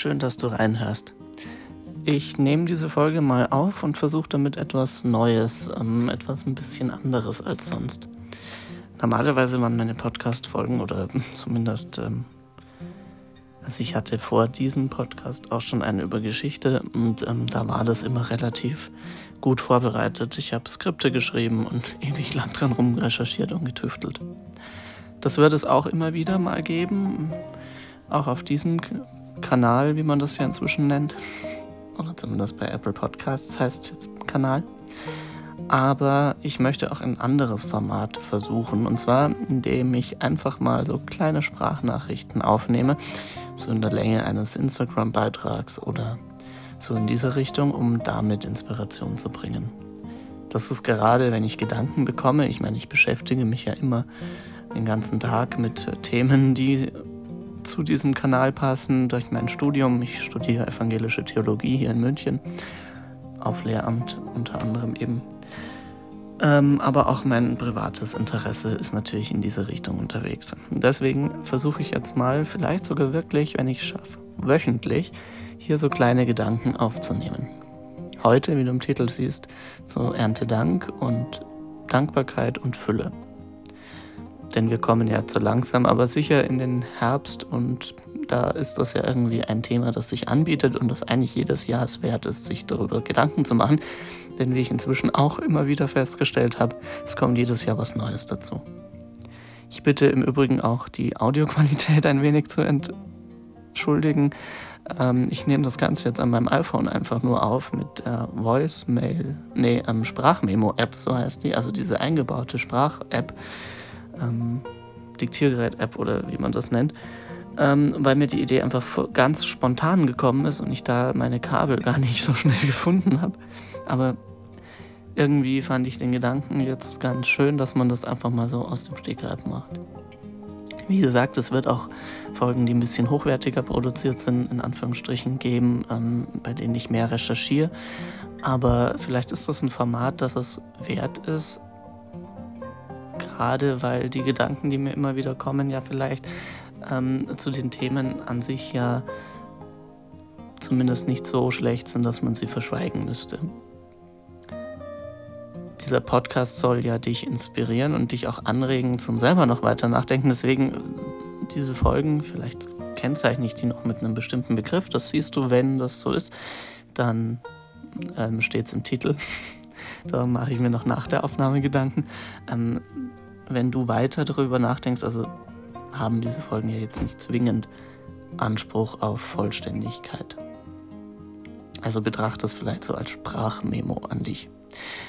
schön, dass du reinhörst. Ich nehme diese Folge mal auf und versuche damit etwas Neues, ähm, etwas ein bisschen anderes als sonst. Normalerweise waren meine Podcast-Folgen oder zumindest, ähm, also ich hatte vor diesem Podcast auch schon eine über Geschichte und ähm, da war das immer relativ gut vorbereitet. Ich habe Skripte geschrieben und ewig lang dran rumrecherchiert und getüftelt. Das wird es auch immer wieder mal geben, auch auf diesem Kanal, wie man das ja inzwischen nennt. Oder zumindest bei Apple Podcasts heißt es jetzt Kanal. Aber ich möchte auch ein anderes Format versuchen. Und zwar, indem ich einfach mal so kleine Sprachnachrichten aufnehme. So in der Länge eines Instagram-Beitrags oder so in dieser Richtung, um damit Inspiration zu bringen. Das ist gerade, wenn ich Gedanken bekomme. Ich meine, ich beschäftige mich ja immer den ganzen Tag mit Themen, die zu diesem Kanal passen durch mein Studium. Ich studiere evangelische Theologie hier in München, auf Lehramt unter anderem eben. Ähm, aber auch mein privates Interesse ist natürlich in diese Richtung unterwegs. Deswegen versuche ich jetzt mal, vielleicht sogar wirklich, wenn ich es schaffe, wöchentlich hier so kleine Gedanken aufzunehmen. Heute, wie du im Titel siehst, so Erntedank und Dankbarkeit und Fülle denn wir kommen ja zu langsam, aber sicher in den Herbst und da ist das ja irgendwie ein Thema, das sich anbietet und das eigentlich jedes Jahr es wert ist, sich darüber Gedanken zu machen. Denn wie ich inzwischen auch immer wieder festgestellt habe, es kommt jedes Jahr was Neues dazu. Ich bitte im Übrigen auch die Audioqualität ein wenig zu entschuldigen. Ähm, ich nehme das Ganze jetzt an meinem iPhone einfach nur auf mit der Voicemail, nee, ähm, Sprachmemo-App, so heißt die, also diese eingebaute Sprach-App ähm, Diktiergerät-App oder wie man das nennt, ähm, weil mir die Idee einfach ganz spontan gekommen ist und ich da meine Kabel gar nicht so schnell gefunden habe. Aber irgendwie fand ich den Gedanken jetzt ganz schön, dass man das einfach mal so aus dem Stegreif macht. Wie gesagt, es wird auch Folgen, die ein bisschen hochwertiger produziert sind, in Anführungsstrichen geben, ähm, bei denen ich mehr recherchiere. Aber vielleicht ist das ein Format, das es wert ist, gerade weil die Gedanken, die mir immer wieder kommen, ja vielleicht ähm, zu den Themen an sich ja zumindest nicht so schlecht sind, dass man sie verschweigen müsste. Dieser Podcast soll ja dich inspirieren und dich auch anregen zum selber noch weiter nachdenken. Deswegen diese Folgen, vielleicht kennzeichne ich die noch mit einem bestimmten Begriff. Das siehst du, wenn das so ist, dann ähm, steht es im Titel. Da mache ich mir noch nach der Aufnahme Gedanken. Ähm, wenn du weiter darüber nachdenkst, also haben diese Folgen ja jetzt nicht zwingend Anspruch auf Vollständigkeit. Also betrachte es vielleicht so als Sprachmemo an dich.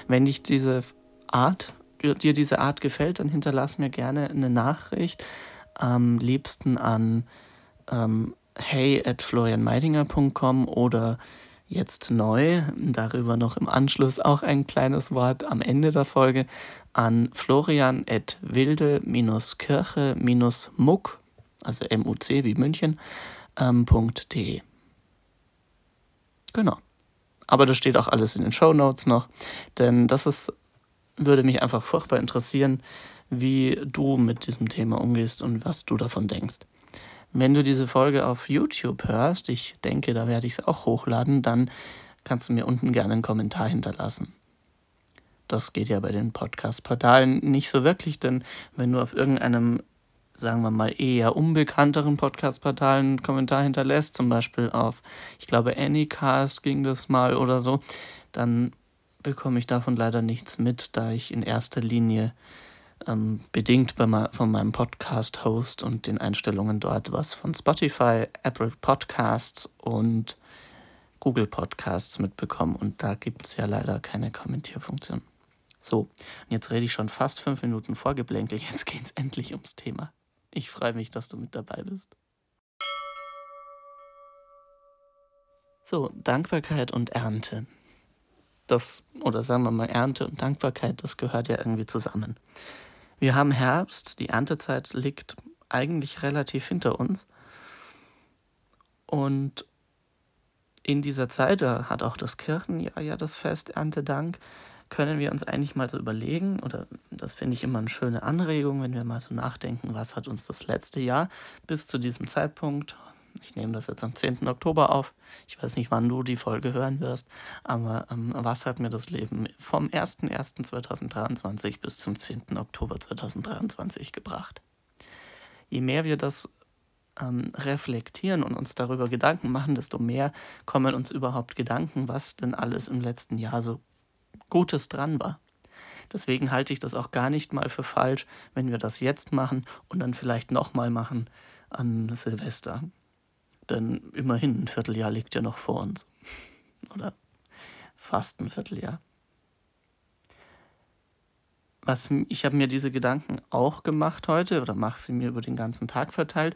Wenn dich diese Art, dir diese Art gefällt, dann hinterlass mir gerne eine Nachricht. Am liebsten an ähm, hey at florianmeidinger.com oder jetzt neu, darüber noch im Anschluss auch ein kleines Wort am Ende der Folge, an florian.wilde-kirche-muck, also M-U-C wie München, ähm, .de. Genau. Aber das steht auch alles in den Show Notes noch, denn das ist, würde mich einfach furchtbar interessieren, wie du mit diesem Thema umgehst und was du davon denkst. Wenn du diese Folge auf YouTube hörst, ich denke, da werde ich es auch hochladen, dann kannst du mir unten gerne einen Kommentar hinterlassen. Das geht ja bei den Podcast-Portalen nicht so wirklich, denn wenn du auf irgendeinem, sagen wir mal, eher unbekannteren Podcast-Portal einen Kommentar hinterlässt, zum Beispiel auf, ich glaube, Anycast ging das mal oder so, dann bekomme ich davon leider nichts mit, da ich in erster Linie ähm, bedingt bei, von meinem Podcast-Host und den Einstellungen dort was von Spotify, Apple Podcasts und Google Podcasts mitbekommen. Und da gibt es ja leider keine Kommentierfunktion. So, jetzt rede ich schon fast fünf Minuten vorgeblänkelt. Jetzt geht es endlich ums Thema. Ich freue mich, dass du mit dabei bist. So, Dankbarkeit und Ernte. Das, oder sagen wir mal, Ernte und Dankbarkeit, das gehört ja irgendwie zusammen. Wir haben Herbst, die Erntezeit liegt eigentlich relativ hinter uns. Und in dieser Zeit, da hat auch das Kirchenjahr ja das Fest Erntedank, können wir uns eigentlich mal so überlegen, oder das finde ich immer eine schöne Anregung, wenn wir mal so nachdenken, was hat uns das letzte Jahr bis zu diesem Zeitpunkt, Ich nehme das jetzt am 10. Oktober auf. Ich weiß nicht, wann du die Folge hören wirst, aber ähm, was hat mir das Leben vom 01.01.2023 bis zum 10. Oktober 2023 gebracht? Je mehr wir das ähm, reflektieren und uns darüber Gedanken machen, desto mehr kommen uns überhaupt Gedanken, was denn alles im letzten Jahr so Gutes dran war. Deswegen halte ich das auch gar nicht mal für falsch, wenn wir das jetzt machen und dann vielleicht nochmal machen an Silvester. Denn immerhin ein Vierteljahr liegt ja noch vor uns. Oder fast ein Vierteljahr. Was, ich habe mir diese Gedanken auch gemacht heute oder mache sie mir über den ganzen Tag verteilt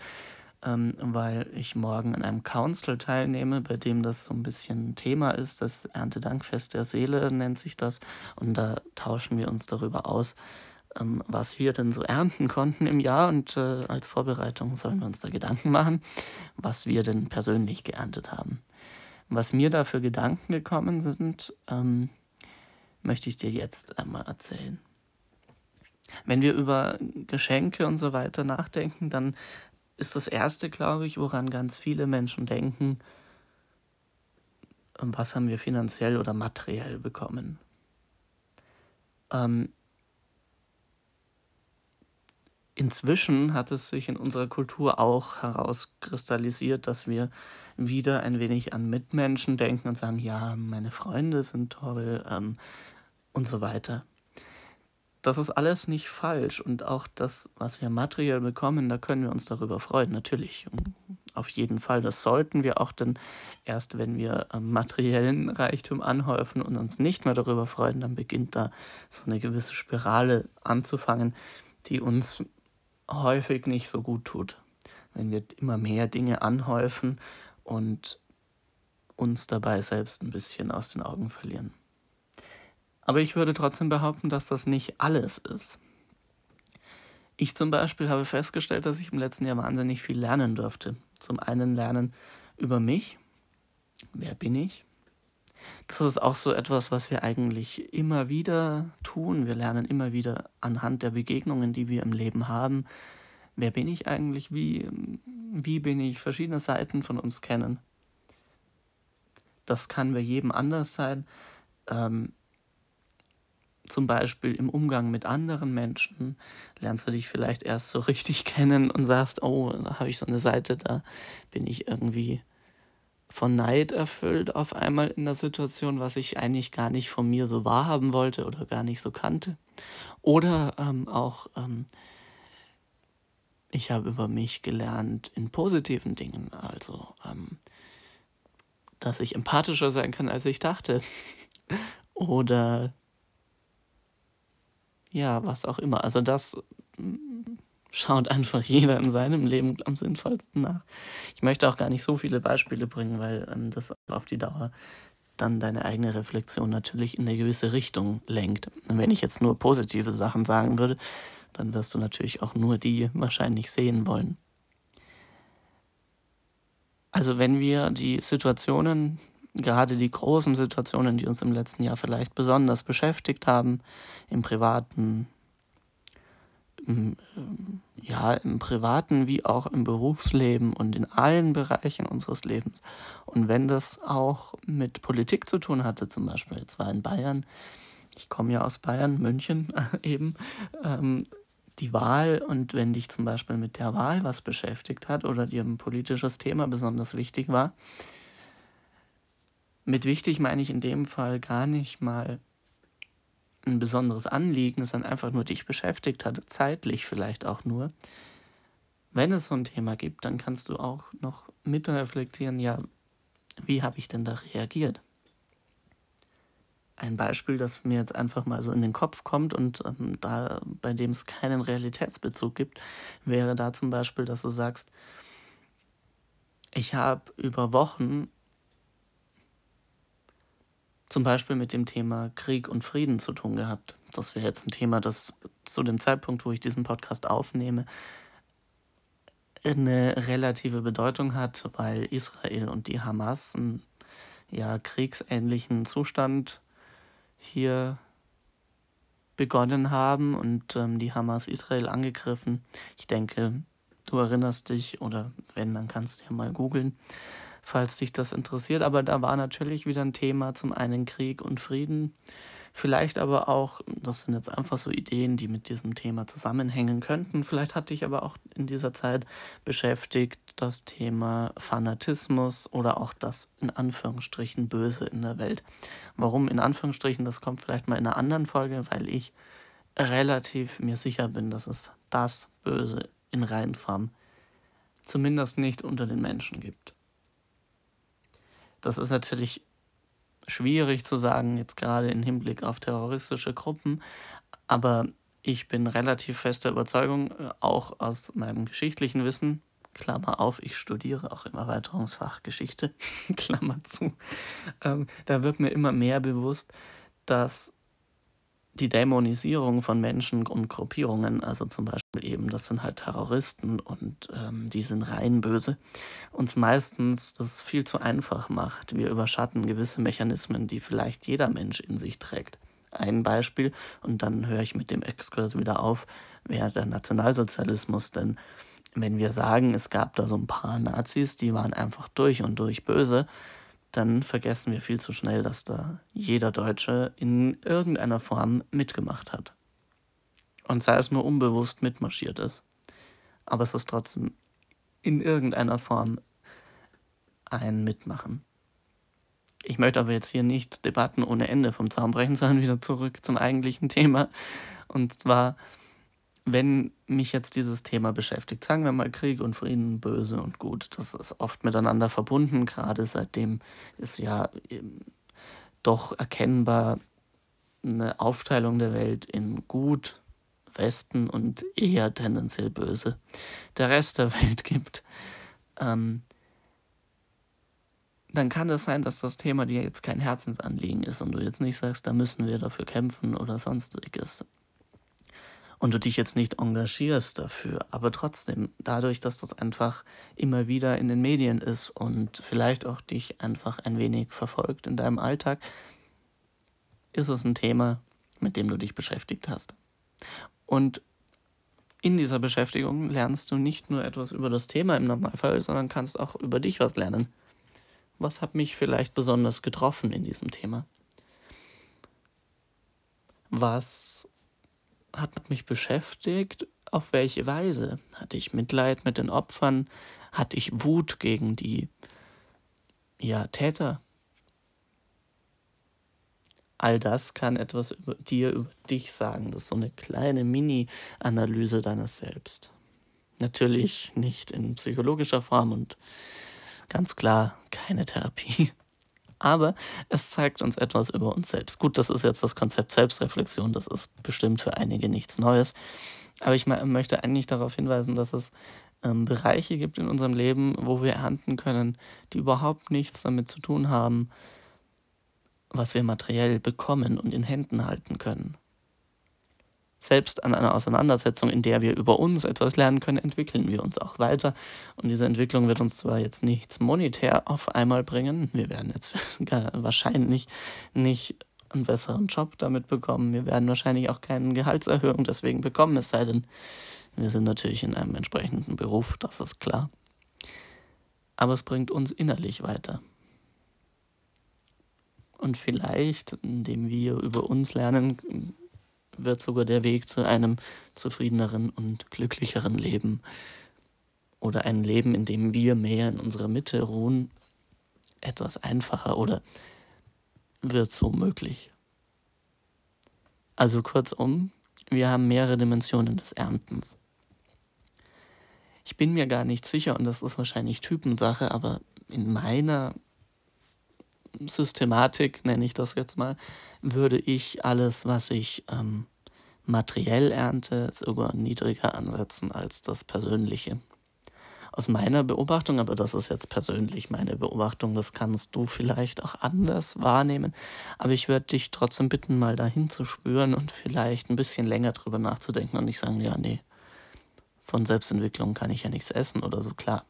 ähm, weil ich morgen an einem Council teilnehme, bei dem das so ein bisschen Thema ist. Das Erntedankfest der Seele nennt sich das. Und da tauschen wir uns darüber aus, ähm, was wir denn so ernten konnten im Jahr. Und äh, als Vorbereitung sollen wir uns da Gedanken machen, was wir denn persönlich geerntet haben. Was mir da für Gedanken gekommen sind, ähm, möchte ich dir jetzt einmal erzählen. Wenn wir über Geschenke und so weiter nachdenken, dann ist das Erste, glaube ich, woran ganz viele Menschen denken, was haben wir finanziell oder materiell bekommen. Ähm, inzwischen hat es sich in unserer Kultur auch herauskristallisiert, dass wir wieder ein wenig an Mitmenschen denken und sagen, ja, meine Freunde sind toll ähm, und so weiter das ist alles nicht falsch und auch das, was wir materiell bekommen, da können wir uns darüber freuen, natürlich. Auf jeden Fall, das sollten wir auch, denn erst wenn wir materiellen Reichtum anhäufen und uns nicht mehr darüber freuen, dann beginnt da so eine gewisse Spirale anzufangen, die uns häufig nicht so gut tut. Wenn wir immer mehr Dinge anhäufen und uns dabei selbst ein bisschen aus den Augen verlieren. Aber ich würde trotzdem behaupten, dass das nicht alles ist. Ich zum Beispiel habe festgestellt, dass ich im letzten Jahr wahnsinnig viel lernen durfte. Zum einen lernen über mich. Wer bin ich? Das ist auch so etwas, was wir eigentlich immer wieder tun. Wir lernen immer wieder anhand der Begegnungen, die wir im Leben haben. Wer bin ich eigentlich? Wie, wie bin ich? Verschiedene Seiten von uns kennen. Das kann bei jedem anders sein. Ähm, zum Beispiel im Umgang mit anderen Menschen lernst du dich vielleicht erst so richtig kennen und sagst, oh, da habe ich so eine Seite, da bin ich irgendwie von Neid erfüllt auf einmal in der Situation, was ich eigentlich gar nicht von mir so wahrhaben wollte oder gar nicht so kannte. Oder ähm, auch, ähm, ich habe über mich gelernt in positiven Dingen, also ähm, dass ich empathischer sein kann, als ich dachte. oder ja, was auch immer. Also das mm, schaut einfach jeder in seinem Leben am sinnvollsten nach. Ich möchte auch gar nicht so viele Beispiele bringen, weil ähm, das auf die Dauer dann deine eigene Reflexion natürlich in eine gewisse Richtung lenkt. Und wenn ich jetzt nur positive Sachen sagen würde, dann wirst du natürlich auch nur die wahrscheinlich sehen wollen. Also wenn wir die Situationen gerade die großen Situationen, die uns im letzten Jahr vielleicht besonders beschäftigt haben, im privaten, im, ja, im privaten wie auch im Berufsleben und in allen Bereichen unseres Lebens. Und wenn das auch mit Politik zu tun hatte, zum Beispiel jetzt war in Bayern, ich komme ja aus Bayern, München eben, ähm, die Wahl und wenn dich zum Beispiel mit der Wahl was beschäftigt hat oder dir ein politisches Thema besonders wichtig war, mit wichtig meine ich in dem Fall gar nicht mal ein besonderes Anliegen, sondern einfach nur dich beschäftigt hat, zeitlich vielleicht auch nur. Wenn es so ein Thema gibt, dann kannst du auch noch mitreflektieren, ja, wie habe ich denn da reagiert? Ein Beispiel, das mir jetzt einfach mal so in den Kopf kommt und ähm, da, bei dem es keinen Realitätsbezug gibt, wäre da zum Beispiel, dass du sagst, ich habe über Wochen zum Beispiel mit dem Thema Krieg und Frieden zu tun gehabt. Das wäre jetzt ein Thema, das zu dem Zeitpunkt, wo ich diesen Podcast aufnehme, eine relative Bedeutung hat, weil Israel und die Hamas einen ja, kriegsähnlichen Zustand hier begonnen haben und ähm, die Hamas Israel angegriffen. Ich denke, Du erinnerst dich oder wenn, dann kannst du ja mal googeln, falls dich das interessiert. Aber da war natürlich wieder ein Thema, zum einen Krieg und Frieden, vielleicht aber auch, das sind jetzt einfach so Ideen, die mit diesem Thema zusammenhängen könnten. Vielleicht hat dich aber auch in dieser Zeit beschäftigt das Thema Fanatismus oder auch das in Anführungsstrichen Böse in der Welt. Warum in Anführungsstrichen, das kommt vielleicht mal in einer anderen Folge, weil ich relativ mir sicher bin, dass es das Böse in Reihenform zumindest nicht unter den Menschen gibt. Das ist natürlich schwierig zu sagen, jetzt gerade im Hinblick auf terroristische Gruppen, aber ich bin relativ fester Überzeugung, äh, auch aus meinem geschichtlichen Wissen, Klammer auf, ich studiere auch im Erweiterungsfach Geschichte, Klammer zu, ähm, da wird mir immer mehr bewusst, dass die Dämonisierung von Menschen und Gruppierungen, also zum Beispiel eben, das sind halt Terroristen und ähm, die sind rein böse, uns meistens das viel zu einfach macht. Wir überschatten gewisse Mechanismen, die vielleicht jeder Mensch in sich trägt. Ein Beispiel, und dann höre ich mit dem Exkurs wieder auf, wäre der Nationalsozialismus, denn wenn wir sagen, es gab da so ein paar Nazis, die waren einfach durch und durch böse, dann vergessen wir viel zu schnell, dass da jeder Deutsche in irgendeiner Form mitgemacht hat. Und sei es nur unbewusst mitmarschiert ist. Aber es ist trotzdem in irgendeiner Form ein Mitmachen. Ich möchte aber jetzt hier nicht Debatten ohne Ende vom Zaun brechen, sondern wieder zurück zum eigentlichen Thema. Und zwar wenn mich jetzt dieses Thema beschäftigt, sagen wir mal Krieg und Frieden, böse und gut, das ist oft miteinander verbunden, gerade seitdem es ja doch erkennbar eine Aufteilung der Welt in gut, Westen und eher tendenziell böse der Rest der Welt gibt. Ähm, dann kann es sein, dass das Thema dir jetzt kein Herzensanliegen ist und du jetzt nicht sagst, da müssen wir dafür kämpfen oder sonstiges und du dich jetzt nicht engagierst dafür, aber trotzdem, dadurch, dass das einfach immer wieder in den Medien ist und vielleicht auch dich einfach ein wenig verfolgt in deinem Alltag, ist es ein Thema, mit dem du dich beschäftigt hast. Und in dieser Beschäftigung lernst du nicht nur etwas über das Thema im Normalfall, sondern kannst auch über dich was lernen. Was hat mich vielleicht besonders getroffen in diesem Thema? Was hat mich beschäftigt, auf welche Weise? Hatte ich Mitleid mit den Opfern? Hatte ich Wut gegen die ja, Täter? All das kann etwas über dir, über dich sagen. Das ist so eine kleine Mini-Analyse deines Selbst. Natürlich nicht in psychologischer Form und ganz klar keine Therapie aber es zeigt uns etwas über uns selbst. Gut, das ist jetzt das Konzept Selbstreflexion, das ist bestimmt für einige nichts Neues. Aber ich möchte eigentlich darauf hinweisen, dass es ähm, Bereiche gibt in unserem Leben, wo wir ernten können, die überhaupt nichts damit zu tun haben, was wir materiell bekommen und in Händen halten können. Selbst an einer Auseinandersetzung, in der wir über uns etwas lernen können, entwickeln wir uns auch weiter. Und diese Entwicklung wird uns zwar jetzt nichts monetär auf einmal bringen, wir werden jetzt wahrscheinlich nicht einen besseren Job damit bekommen, wir werden wahrscheinlich auch keine Gehaltserhöhung deswegen bekommen, es sei denn, wir sind natürlich in einem entsprechenden Beruf, das ist klar. Aber es bringt uns innerlich weiter. Und vielleicht, indem wir über uns lernen, wird sogar der Weg zu einem zufriedeneren und glücklicheren Leben oder ein Leben, in dem wir mehr in unserer Mitte ruhen, etwas einfacher oder wird so möglich. Also kurzum, wir haben mehrere Dimensionen des Erntens. Ich bin mir gar nicht sicher, und das ist wahrscheinlich Typensache, aber in meiner Systematik, nenne ich das jetzt mal, würde ich alles, was ich ähm, materiell ernte, sogar niedriger ansetzen als das Persönliche. Aus meiner Beobachtung, aber das ist jetzt persönlich meine Beobachtung, das kannst du vielleicht auch anders wahrnehmen, aber ich würde dich trotzdem bitten, mal dahin zu spüren und vielleicht ein bisschen länger drüber nachzudenken und nicht sagen, ja, nee, von Selbstentwicklung kann ich ja nichts essen oder so, klar.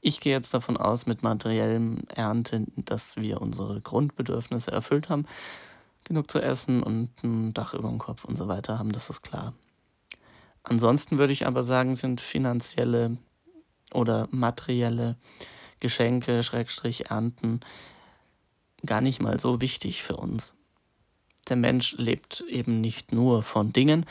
Ich gehe jetzt davon aus, mit materiellem Ernte, dass wir unsere Grundbedürfnisse erfüllt haben, genug zu essen und ein Dach über dem Kopf und so weiter haben, das ist klar. Ansonsten würde ich aber sagen, sind finanzielle oder materielle Geschenke, Schrägstrich Ernten gar nicht mal so wichtig für uns. Der Mensch lebt eben nicht nur von Dingen.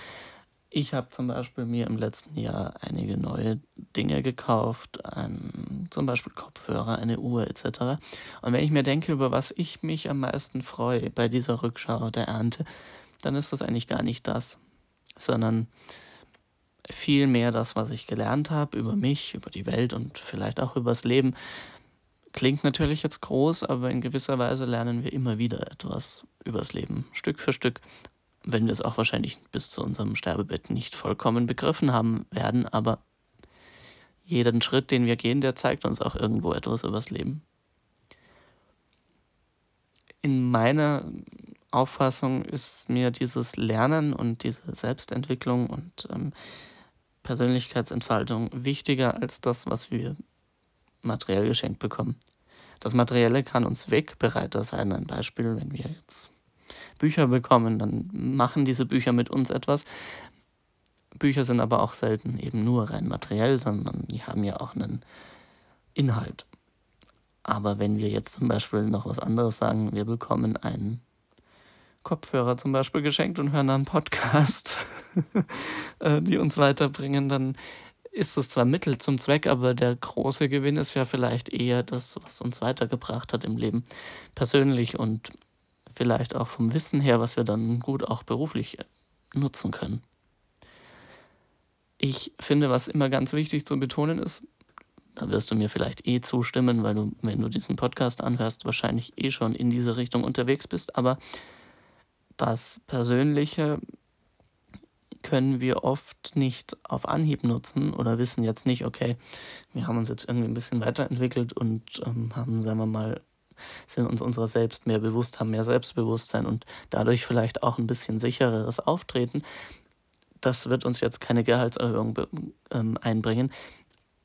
Ich habe zum Beispiel mir im letzten Jahr einige neue Dinge gekauft, ein, zum Beispiel Kopfhörer, eine Uhr etc. Und wenn ich mir denke, über was ich mich am meisten freue bei dieser Rückschau der Ernte, dann ist das eigentlich gar nicht das, sondern viel mehr das, was ich gelernt habe über mich, über die Welt und vielleicht auch übers Leben. Klingt natürlich jetzt groß, aber in gewisser Weise lernen wir immer wieder etwas übers Leben, Stück für Stück, wenn wir es auch wahrscheinlich bis zu unserem Sterbebett nicht vollkommen begriffen haben werden, aber jeden Schritt, den wir gehen, der zeigt uns auch irgendwo etwas übers Leben. In meiner Auffassung ist mir dieses Lernen und diese Selbstentwicklung und ähm, Persönlichkeitsentfaltung wichtiger als das, was wir materiell geschenkt bekommen. Das Materielle kann uns Wegbereiter sein. Ein Beispiel, wenn wir jetzt Bücher bekommen, dann machen diese Bücher mit uns etwas. Bücher sind aber auch selten eben nur rein materiell, sondern die haben ja auch einen Inhalt. Aber wenn wir jetzt zum Beispiel noch was anderes sagen, wir bekommen einen Kopfhörer zum Beispiel geschenkt und hören dann Podcasts, äh, die uns weiterbringen, dann ist es zwar Mittel zum Zweck, aber der große Gewinn ist ja vielleicht eher das, was uns weitergebracht hat im Leben, persönlich und vielleicht auch vom Wissen her, was wir dann gut auch beruflich nutzen können. Ich finde, was immer ganz wichtig zu betonen ist, da wirst du mir vielleicht eh zustimmen, weil du, wenn du diesen Podcast anhörst, wahrscheinlich eh schon in diese Richtung unterwegs bist, aber das Persönliche können wir oft nicht auf Anhieb nutzen oder wissen jetzt nicht, okay, wir haben uns jetzt irgendwie ein bisschen weiterentwickelt und ähm, haben, sagen wir mal, sind uns unserer selbst mehr bewusst, haben mehr Selbstbewusstsein und dadurch vielleicht auch ein bisschen sichereres Auftreten. Das wird uns jetzt keine Gehaltserhöhung ähm, einbringen,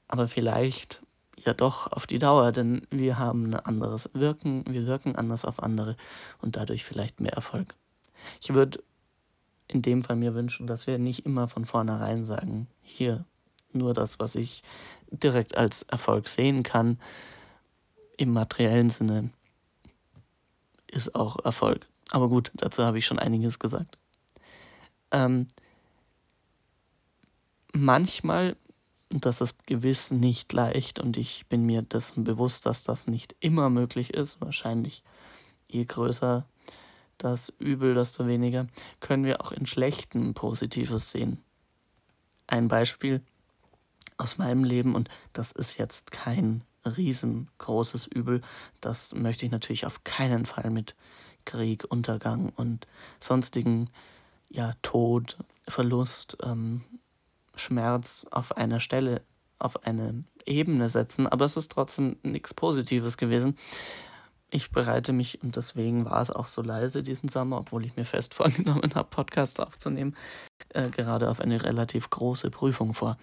aber vielleicht ja doch auf die Dauer, denn wir haben ein anderes Wirken, wir wirken anders auf andere und dadurch vielleicht mehr Erfolg. Ich würde in dem Fall mir wünschen, dass wir nicht immer von vornherein sagen, hier nur das, was ich direkt als Erfolg sehen kann, im materiellen Sinne, ist auch Erfolg. Aber gut, dazu habe ich schon einiges gesagt. Ähm, manchmal, das ist gewiss nicht leicht und ich bin mir dessen bewusst, dass das nicht immer möglich ist, wahrscheinlich je größer das Übel, desto weniger, können wir auch in Schlechten Positives sehen. Ein Beispiel aus meinem Leben, und das ist jetzt kein riesengroßes Übel, das möchte ich natürlich auf keinen Fall mit Krieg, Untergang und sonstigen, ja, Tod, Verlust, ähm, Schmerz auf einer Stelle, auf eine Ebene setzen, aber es ist trotzdem nichts Positives gewesen. Ich bereite mich, und deswegen war es auch so leise diesen Sommer, obwohl ich mir fest vorgenommen habe, Podcasts aufzunehmen, äh, gerade auf eine relativ große Prüfung vor.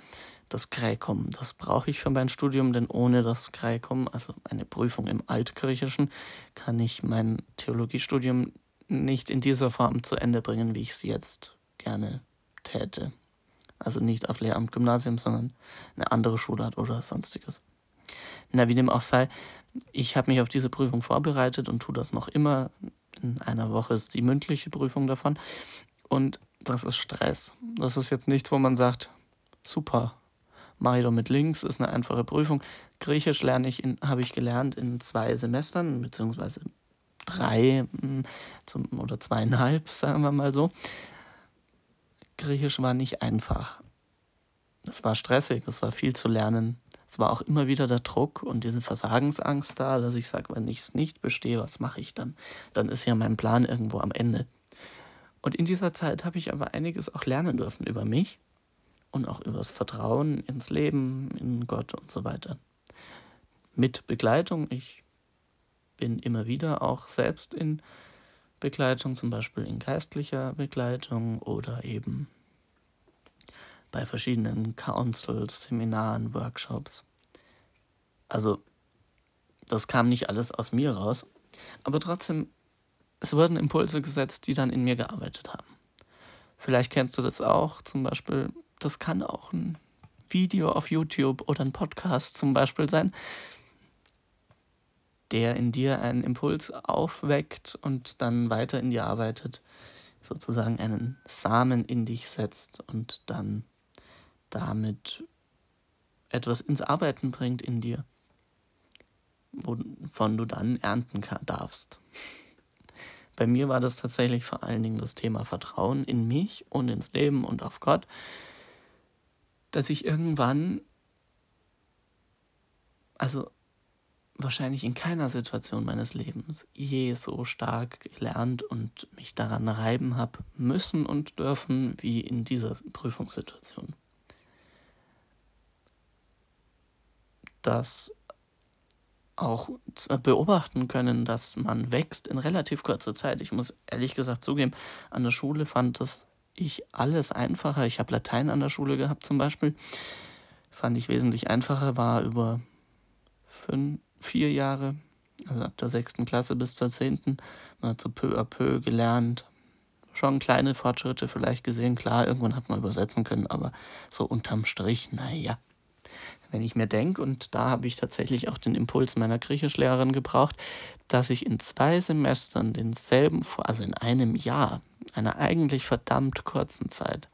Das Gräkum. Das brauche ich für mein Studium, denn ohne das Gräkum, also eine Prüfung im Altgriechischen, kann ich mein Theologiestudium nicht in dieser Form zu Ende bringen, wie ich es jetzt gerne täte. Also nicht auf Lehramt Gymnasium, sondern eine andere Schulart oder sonstiges. Na, wie dem auch sei, ich habe mich auf diese Prüfung vorbereitet und tue das noch immer. In einer Woche ist die mündliche Prüfung davon. Und das ist Stress. Das ist jetzt nichts, wo man sagt, super, mache ich doch mit links, ist eine einfache Prüfung. Griechisch lerne ich habe ich gelernt in zwei Semestern, beziehungsweise drei hm, zum, oder zweieinhalb, sagen wir mal so. Griechisch war nicht einfach. Es war stressig, es war viel zu lernen es war auch immer wieder der Druck und diese Versagensangst da, dass ich sage, wenn ich es nicht bestehe, was mache ich dann? Dann ist ja mein Plan irgendwo am Ende. Und in dieser Zeit habe ich aber einiges auch lernen dürfen über mich und auch über das Vertrauen ins Leben, in Gott und so weiter. Mit Begleitung. Ich bin immer wieder auch selbst in Begleitung, zum Beispiel in geistlicher Begleitung oder eben bei verschiedenen Councils, Seminaren, Workshops. Also, das kam nicht alles aus mir raus, aber trotzdem, es wurden Impulse gesetzt, die dann in mir gearbeitet haben. Vielleicht kennst du das auch, zum Beispiel das kann auch ein Video auf YouTube oder ein Podcast zum Beispiel sein, der in dir einen Impuls aufweckt und dann weiter in dir arbeitet, sozusagen einen Samen in dich setzt und dann damit etwas ins Arbeiten bringt in dir, wovon du dann ernten darfst. Bei mir war das tatsächlich vor allen Dingen das Thema Vertrauen in mich und ins Leben und auf Gott, dass ich irgendwann, also wahrscheinlich in keiner Situation meines Lebens je so stark gelernt und mich daran reiben habe müssen und dürfen wie in dieser Prüfungssituation. Das auch beobachten können, dass man wächst in relativ kurzer Zeit. Ich muss ehrlich gesagt zugeben, an der Schule fand das ich alles einfacher. Ich habe Latein an der Schule gehabt zum Beispiel. Fand ich wesentlich einfacher, war über fünf, vier Jahre, also ab der sechsten Klasse bis zur zehnten, man hat so peu à peu gelernt. Schon kleine Fortschritte vielleicht gesehen, klar, irgendwann hat man übersetzen können, aber so unterm Strich, naja, wenn ich mir denke, und da habe ich tatsächlich auch den Impuls meiner Griechischlehrerin gebraucht, dass ich in zwei Semestern denselben, also in einem Jahr, einer eigentlich verdammt kurzen Zeit,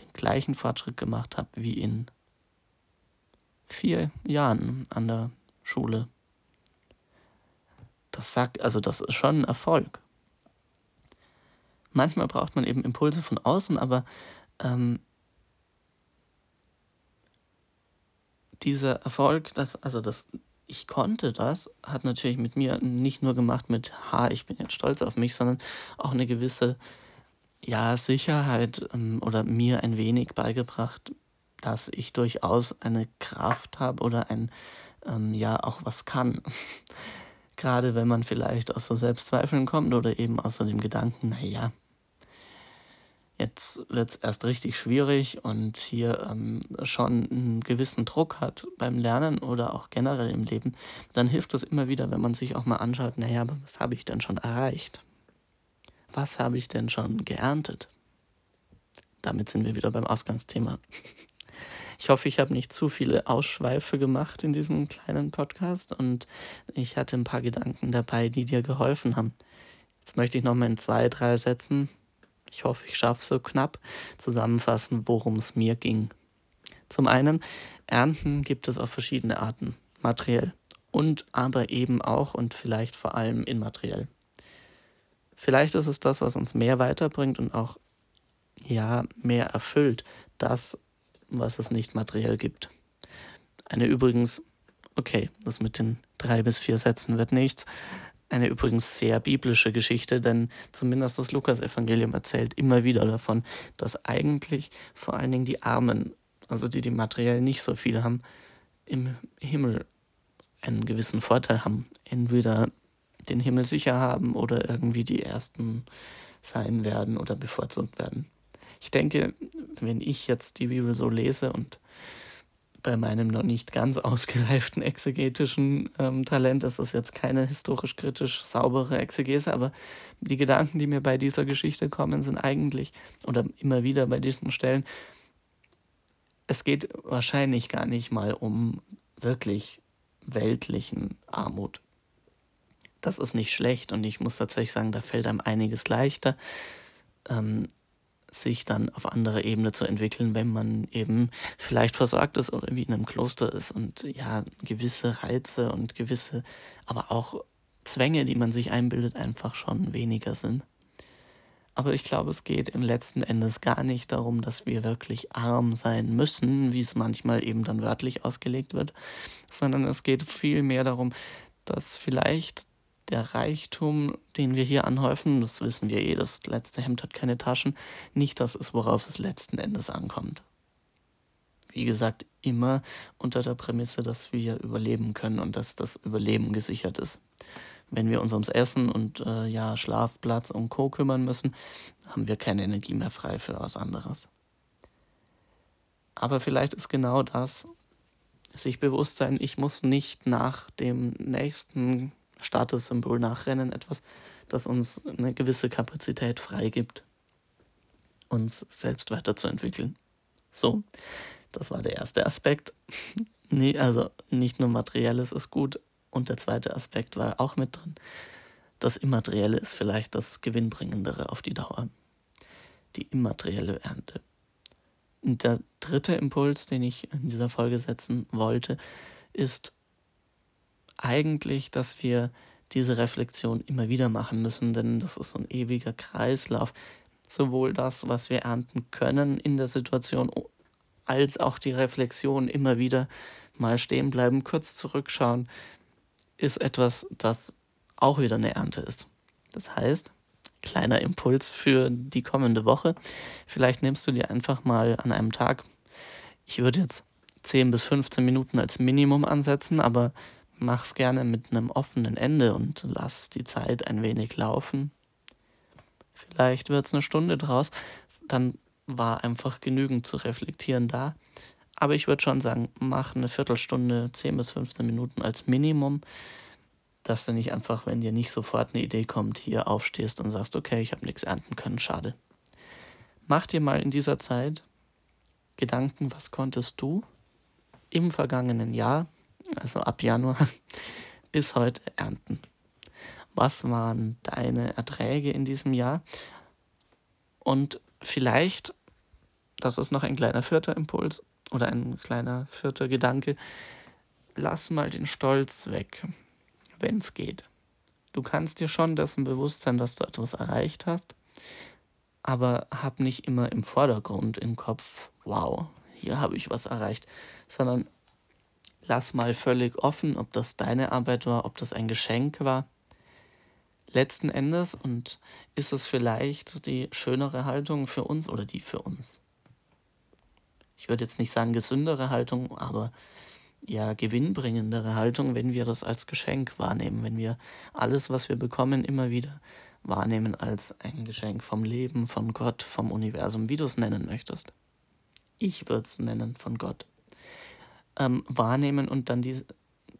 den gleichen Fortschritt gemacht habe wie in vier Jahren an der Schule. Das sagt, also das ist schon ein Erfolg. Manchmal braucht man eben Impulse von außen, aber ähm, dieser Erfolg, das, also das, ich konnte das, hat natürlich mit mir nicht nur gemacht mit, ha, ich bin jetzt stolz auf mich, sondern auch eine gewisse, ja, Sicherheit ähm, oder mir ein wenig beigebracht, dass ich durchaus eine Kraft habe oder ein, ähm, ja, auch was kann. Gerade wenn man vielleicht aus so Selbstzweifeln kommt oder eben aus so dem Gedanken, naja, jetzt wird es erst richtig schwierig und hier ähm, schon einen gewissen Druck hat beim Lernen oder auch generell im Leben, dann hilft es immer wieder, wenn man sich auch mal anschaut, naja, aber was habe ich denn schon erreicht? Was habe ich denn schon geerntet? Damit sind wir wieder beim Ausgangsthema. Ich hoffe, ich habe nicht zu viele Ausschweife gemacht in diesem kleinen Podcast und ich hatte ein paar Gedanken dabei, die dir geholfen haben. Jetzt möchte ich noch mal in zwei, drei Sätzen ich hoffe, ich schaffe so knapp, zusammenfassen, worum es mir ging. Zum einen, Ernten gibt es auf verschiedene Arten, materiell und aber eben auch und vielleicht vor allem immateriell. Vielleicht ist es das, was uns mehr weiterbringt und auch ja mehr erfüllt, das, was es nicht materiell gibt. Eine übrigens, okay, das mit den drei bis vier Sätzen wird nichts. Eine übrigens sehr biblische Geschichte, denn zumindest das Lukas-Evangelium erzählt immer wieder davon, dass eigentlich vor allen Dingen die Armen, also die, die materiell nicht so viel haben, im Himmel einen gewissen Vorteil haben. Entweder den Himmel sicher haben oder irgendwie die Ersten sein werden oder bevorzugt werden. Ich denke, wenn ich jetzt die Bibel so lese und bei meinem noch nicht ganz ausgereiften exegetischen ähm, Talent ist das jetzt keine historisch kritisch saubere Exegese, aber die Gedanken, die mir bei dieser Geschichte kommen, sind eigentlich, oder immer wieder bei diesen Stellen, es geht wahrscheinlich gar nicht mal um wirklich weltlichen Armut. Das ist nicht schlecht und ich muss tatsächlich sagen, da fällt einem einiges leichter. Ähm, sich dann auf anderer Ebene zu entwickeln, wenn man eben vielleicht versorgt ist oder wie in einem Kloster ist und ja, gewisse Reize und gewisse, aber auch Zwänge, die man sich einbildet, einfach schon weniger sind. Aber ich glaube, es geht im letzten Endes gar nicht darum, dass wir wirklich arm sein müssen, wie es manchmal eben dann wörtlich ausgelegt wird, sondern es geht vielmehr darum, dass vielleicht der Reichtum, den wir hier anhäufen, das wissen wir eh, das letzte Hemd hat keine Taschen, nicht das ist, worauf es letzten Endes ankommt. Wie gesagt, immer unter der Prämisse, dass wir überleben können und dass das Überleben gesichert ist. Wenn wir uns ums Essen und äh, ja, Schlafplatz und Co. kümmern müssen, haben wir keine Energie mehr frei für was anderes. Aber vielleicht ist genau das, sich bewusst sein, ich muss nicht nach dem nächsten Statussymbol nachrennen, etwas, das uns eine gewisse Kapazität freigibt, uns selbst weiterzuentwickeln. So, das war der erste Aspekt. nee, also nicht nur materielles ist gut. Und der zweite Aspekt war auch mit drin. Das Immaterielle ist vielleicht das Gewinnbringendere auf die Dauer. Die immaterielle Ernte. Und der dritte Impuls, den ich in dieser Folge setzen wollte, ist eigentlich, dass wir diese Reflexion immer wieder machen müssen, denn das ist so ein ewiger Kreislauf. Sowohl das, was wir ernten können in der Situation, als auch die Reflexion immer wieder mal stehen bleiben, kurz zurückschauen, ist etwas, das auch wieder eine Ernte ist. Das heißt, kleiner Impuls für die kommende Woche. Vielleicht nimmst du dir einfach mal an einem Tag, ich würde jetzt 10 bis 15 Minuten als Minimum ansetzen, aber mach's gerne mit einem offenen Ende und lass die Zeit ein wenig laufen. Vielleicht wird es eine Stunde draus, dann war einfach genügend zu reflektieren da. Aber ich würde schon sagen, mach eine Viertelstunde, 10 bis 15 Minuten als Minimum, dass du nicht einfach, wenn dir nicht sofort eine Idee kommt, hier aufstehst und sagst, okay, ich habe nichts ernten können, schade. Mach dir mal in dieser Zeit Gedanken, was konntest du im vergangenen Jahr also ab Januar bis heute ernten. Was waren deine Erträge in diesem Jahr? Und vielleicht, das ist noch ein kleiner vierter Impuls oder ein kleiner vierter Gedanke, lass mal den Stolz weg, wenn es geht. Du kannst dir schon dessen bewusst sein, dass du etwas erreicht hast, aber hab nicht immer im Vordergrund im Kopf, wow, hier habe ich was erreicht, sondern lass mal völlig offen, ob das deine Arbeit war, ob das ein Geschenk war. Letzten Endes und ist es vielleicht die schönere Haltung für uns oder die für uns. Ich würde jetzt nicht sagen gesündere Haltung, aber ja gewinnbringendere Haltung, wenn wir das als Geschenk wahrnehmen, wenn wir alles, was wir bekommen, immer wieder wahrnehmen als ein Geschenk vom Leben, von Gott, vom Universum, wie du es nennen möchtest. Ich würde es nennen von Gott ähm, wahrnehmen und dann die,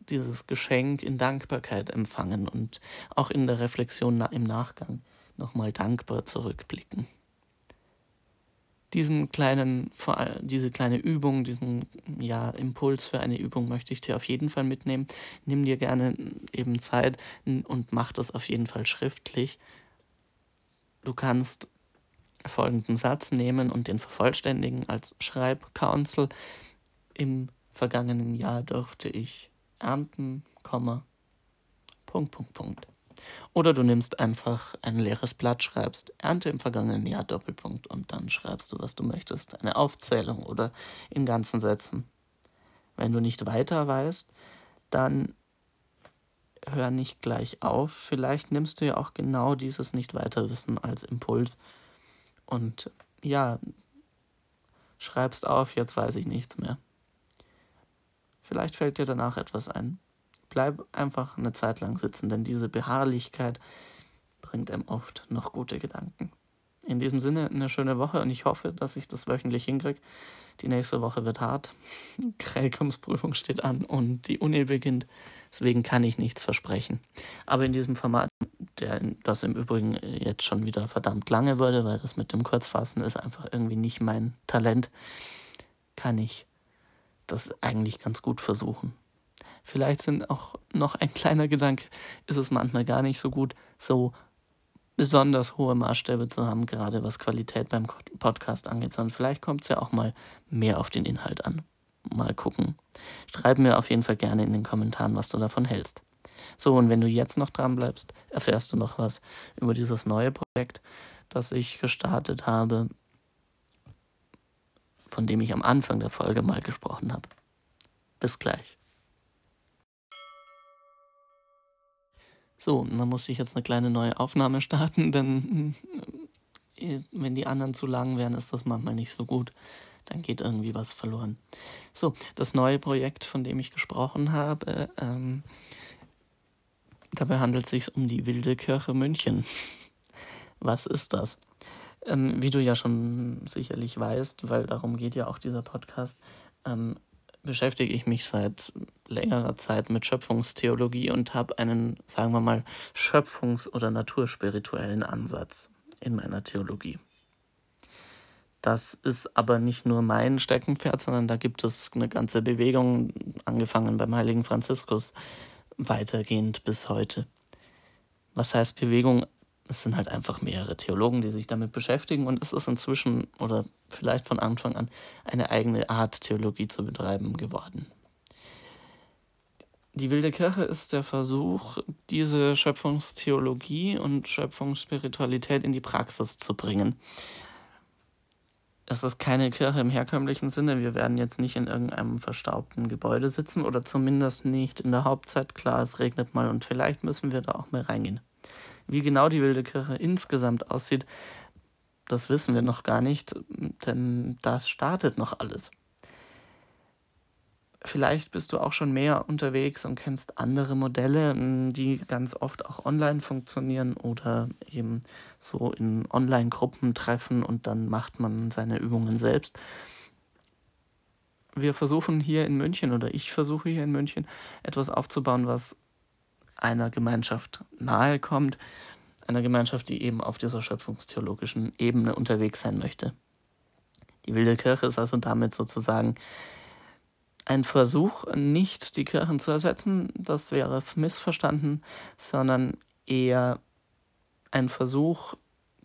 dieses Geschenk in Dankbarkeit empfangen und auch in der Reflexion im Nachgang nochmal dankbar zurückblicken. Diesen kleinen, diese kleine Übung, diesen ja, Impuls für eine Übung möchte ich dir auf jeden Fall mitnehmen. Nimm dir gerne eben Zeit und mach das auf jeden Fall schriftlich. Du kannst folgenden Satz nehmen und den vervollständigen als Schreibcounsel im vergangenen Jahr durfte ich ernten, Komma, Punkt, Punkt, Punkt. Oder du nimmst einfach ein leeres Blatt, schreibst Ernte im vergangenen Jahr, Doppelpunkt, und dann schreibst du, was du möchtest. Eine Aufzählung oder in ganzen Sätzen. Wenn du nicht weiter weißt, dann hör nicht gleich auf. Vielleicht nimmst du ja auch genau dieses Nicht-Weiterwissen als Impuls und ja, schreibst auf, jetzt weiß ich nichts mehr. Vielleicht fällt dir danach etwas ein. Bleib einfach eine Zeit lang sitzen, denn diese Beharrlichkeit bringt einem oft noch gute Gedanken. In diesem Sinne eine schöne Woche und ich hoffe, dass ich das wöchentlich hinkriege. Die nächste Woche wird hart. Quellkommensprüfung steht an und die Uni beginnt. Deswegen kann ich nichts versprechen. Aber in diesem Format, der, das im Übrigen jetzt schon wieder verdammt lange wurde, weil das mit dem Kurzfassen ist einfach irgendwie nicht mein Talent, kann ich das eigentlich ganz gut versuchen. Vielleicht sind auch noch ein kleiner Gedanke, ist es manchmal gar nicht so gut, so besonders hohe Maßstäbe zu haben, gerade was Qualität beim Podcast angeht, sondern vielleicht kommt es ja auch mal mehr auf den Inhalt an. Mal gucken. Schreib mir auf jeden Fall gerne in den Kommentaren, was du davon hältst. So, und wenn du jetzt noch dran bleibst, erfährst du noch was über dieses neue Projekt, das ich gestartet habe von dem ich am Anfang der Folge mal gesprochen habe. Bis gleich. So, dann muss ich jetzt eine kleine neue Aufnahme starten, denn äh, wenn die anderen zu lang wären, ist das manchmal nicht so gut. Dann geht irgendwie was verloren. So, das neue Projekt, von dem ich gesprochen habe, ähm, dabei handelt es sich um die Wilde Kirche München. Was ist das? Ähm, wie du ja schon sicherlich weißt, weil darum geht ja auch dieser Podcast, ähm, beschäftige ich mich seit längerer Zeit mit Schöpfungstheologie und habe einen, sagen wir mal, schöpfungs- oder naturspirituellen Ansatz in meiner Theologie. Das ist aber nicht nur mein Steckenpferd, sondern da gibt es eine ganze Bewegung, angefangen beim heiligen Franziskus, weitergehend bis heute. Was heißt Bewegung? Es sind halt einfach mehrere Theologen, die sich damit beschäftigen und es ist inzwischen oder vielleicht von Anfang an eine eigene Art, Theologie zu betreiben geworden. Die wilde Kirche ist der Versuch, diese Schöpfungstheologie und Schöpfungsspiritualität in die Praxis zu bringen. Es ist keine Kirche im herkömmlichen Sinne. Wir werden jetzt nicht in irgendeinem verstaubten Gebäude sitzen oder zumindest nicht in der Hauptzeit. Klar, es regnet mal und vielleicht müssen wir da auch mal reingehen. Wie genau die wilde Kirche insgesamt aussieht, das wissen wir noch gar nicht, denn da startet noch alles. Vielleicht bist du auch schon mehr unterwegs und kennst andere Modelle, die ganz oft auch online funktionieren oder eben so in Online-Gruppen treffen und dann macht man seine Übungen selbst. Wir versuchen hier in München oder ich versuche hier in München etwas aufzubauen, was einer Gemeinschaft nahe kommt, einer Gemeinschaft, die eben auf dieser schöpfungstheologischen Ebene unterwegs sein möchte. Die wilde Kirche ist also damit sozusagen ein Versuch, nicht die Kirchen zu ersetzen, das wäre missverstanden, sondern eher ein Versuch,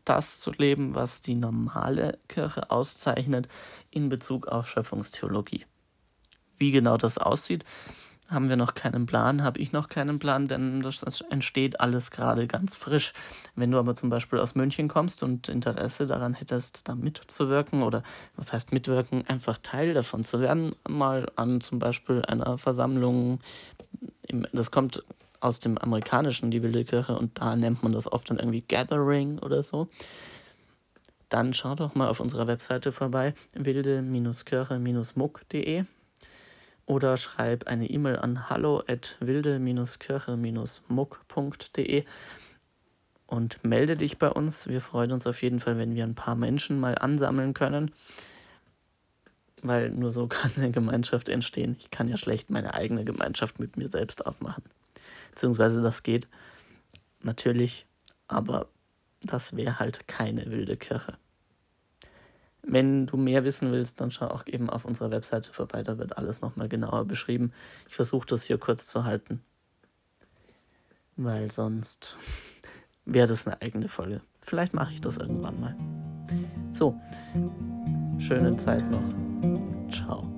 das zu leben, was die normale Kirche auszeichnet in Bezug auf Schöpfungstheologie. Wie genau das aussieht, haben wir noch keinen Plan, habe ich noch keinen Plan, denn das, entsteht alles gerade ganz frisch. Wenn du aber zum Beispiel aus München kommst und Interesse daran hättest, da mitzuwirken oder was heißt mitwirken, einfach Teil davon zu werden, mal an zum Beispiel einer Versammlung, das kommt aus dem Amerikanischen, die Wilde Kirche, und da nennt man das oft dann irgendwie Gathering oder so. Dann schau doch mal auf unserer Webseite vorbei, wilde-kirche-muck.de oder schreib eine E-Mail an hallo at wilde-kirche-muck.de und melde dich bei uns. Wir freuen uns auf jeden Fall, wenn wir ein paar Menschen mal ansammeln können, weil nur so kann eine Gemeinschaft entstehen. Ich kann ja schlecht meine eigene Gemeinschaft mit mir selbst aufmachen. Beziehungsweise das geht natürlich, aber das wäre halt keine wilde Kirche. Wenn du mehr wissen willst, dann schau auch eben auf unserer Webseite vorbei, da wird alles nochmal genauer beschrieben. Ich versuche das hier kurz zu halten, weil sonst wäre das eine eigene Folge. Vielleicht mache ich das irgendwann mal. So, schöne Zeit noch. Ciao.